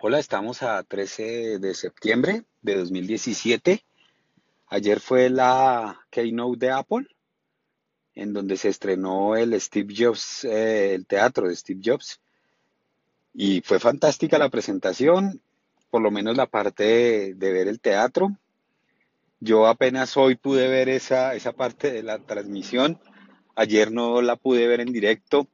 Hola, estamos a 13 de septiembre de 2017. Ayer fue la keynote de Apple, en donde se estrenó el Steve Jobs, eh, el teatro de Steve Jobs. Y fue fantástica la presentación, por lo menos la parte de, de ver el teatro. Yo apenas hoy pude ver esa, esa parte de la transmisión. Ayer no la pude ver en directo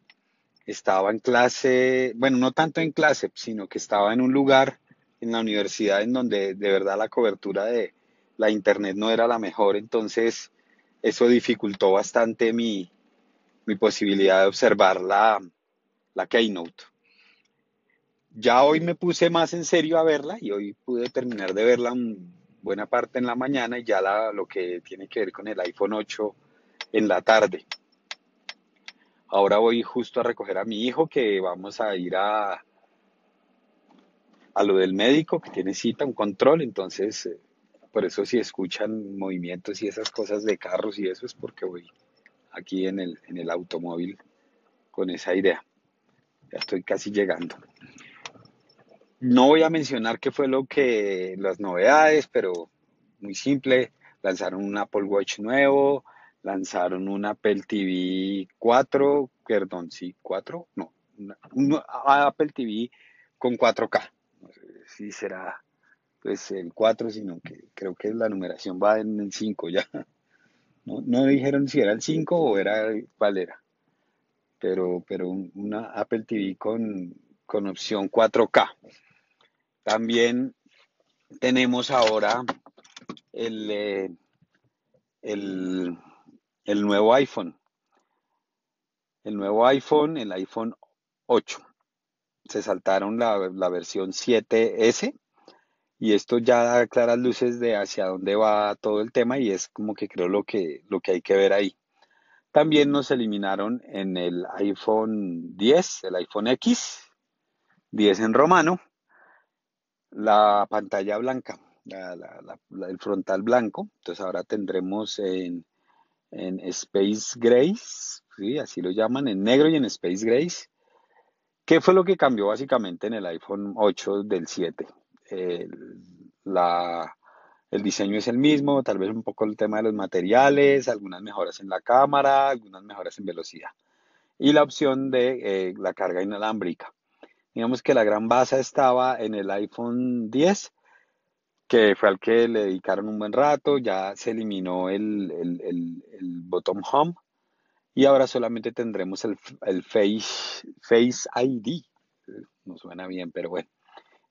estaba en clase, bueno, no tanto en clase, sino que estaba en un lugar en la universidad en donde de verdad la cobertura de la internet no era la mejor, entonces eso dificultó bastante mi, mi posibilidad de observar la, la keynote. Ya hoy me puse más en serio a verla y hoy pude terminar de verla buena parte en la mañana y ya la, lo que tiene que ver con el iPhone 8 en la tarde. Ahora voy justo a recoger a mi hijo que vamos a ir a, a lo del médico que tiene cita, un control, entonces eh, por eso si escuchan movimientos y esas cosas de carros y eso es porque voy aquí en el, en el automóvil con esa idea. Ya estoy casi llegando. No voy a mencionar qué fue lo que las novedades, pero muy simple. Lanzaron un Apple Watch nuevo, lanzaron un Apple TV 4, perdón, sí, 4, no, un Apple TV con 4K. No sé si será pues el 4, sino que creo que la numeración va en el 5 ya. No, no dijeron si era el 5 o era cuál era. Pero, pero una Apple TV con, con opción 4K. También tenemos ahora el, eh, el el nuevo iPhone. El nuevo iPhone, el iPhone 8. Se saltaron la, versión 7S y esto ya da claras luces de hacia dónde va todo el tema y es como que creo lo que, lo que hay que ver ahí. También nos eliminaron en el iPhone 10, el iPhone X, 10 en romano, la pantalla blanca, el frontal blanco. Entonces ahora tendremos en en Space Grace, ¿sí? así lo llaman, en negro y en Space Grace. ¿Qué fue lo que cambió básicamente en el iPhone 8 del 7? la, el diseño es el mismo, tal vez un poco el tema de los materiales, algunas mejoras en la cámara, algunas mejoras en velocidad. Y la opción de eh, la carga inalámbrica. Digamos que la gran base estaba en el iPhone 10 que fue al que le dedicaron un buen rato, ya se eliminó el, bottom home y ahora solamente tendremos el, face, face ID. No suena bien, pero bueno,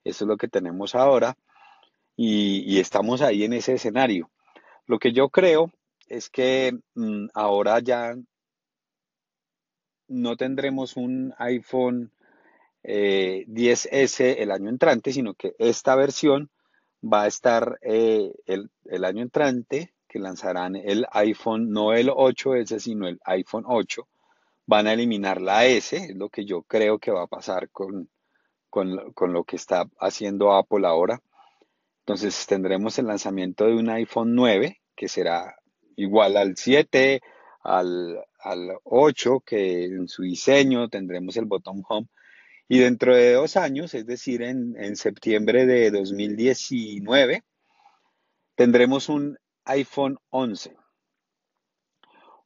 eso es lo que tenemos ahora y, estamos ahí en ese escenario. Lo que yo creo es que mm, ahora ya no tendremos un iPhone 10S eh, el año entrante, sino que esta versión va a estar eh, el, año entrante, que lanzarán el iPhone, no el 8S, sino el iPhone 8. Van a eliminar la S, es lo que yo creo que va a pasar con, con, lo que está haciendo Apple ahora. Entonces tendremos el lanzamiento de un iPhone 9, que será igual al 7, al, al 8, que en su diseño tendremos el botón Home y dentro de dos años, es decir, en, septiembre de 2019, tendremos un iPhone 11.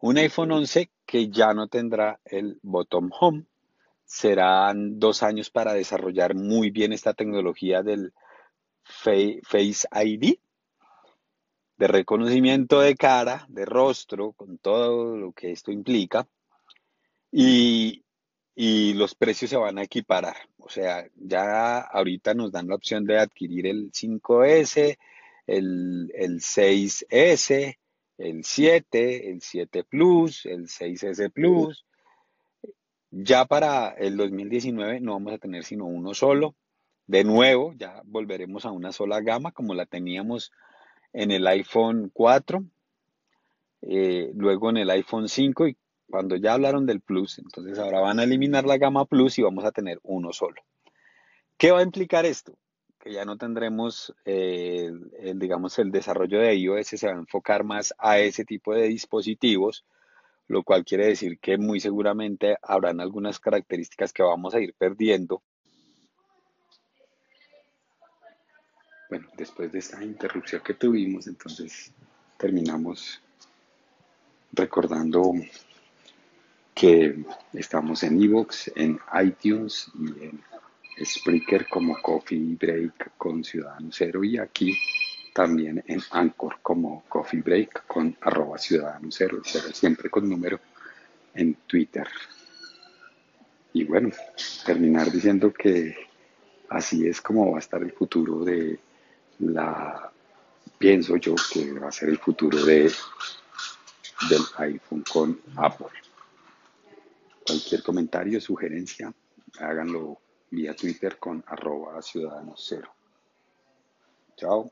Un iPhone 11 que ya no tendrá el bottom home. Serán dos años para desarrollar muy bien esta tecnología del Face ID, de reconocimiento de cara, de rostro, con todo lo que esto implica. Y, y los precios se van a equiparar. O sea, ya ahorita nos dan la opción de adquirir el 5S, el, 6S, el 7, el 7 Plus, el 6S Plus. Ya para el 2019 no vamos a tener sino uno solo. De nuevo, ya volveremos a una sola gama como la teníamos en el iPhone 4, eh, luego en el iPhone 5 y cuando ya hablaron del Plus, entonces ahora van a eliminar la gama Plus y vamos a tener uno solo. ¿Qué va a implicar esto? Que ya no tendremos, eh, el, digamos, el desarrollo de iOS se va a enfocar más a ese tipo de dispositivos, lo cual quiere decir que muy seguramente habrán algunas características que vamos a ir perdiendo Bueno, después de esta interrupción que tuvimos, entonces terminamos recordando que estamos en Evox, en iTunes y en Spreaker como Coffee Break con Ciudadano Cero y aquí también en Anchor como Coffee Break con arroba Ciudadano Cero, siempre con número en Twitter. Y bueno, terminar diciendo que así es como va a estar el futuro de la, pienso yo que va a ser el futuro de, del iPhone con Apple. Cualquier comentario, sugerencia, háganlo vía Twitter con arroba ciudadanos cero. Chao.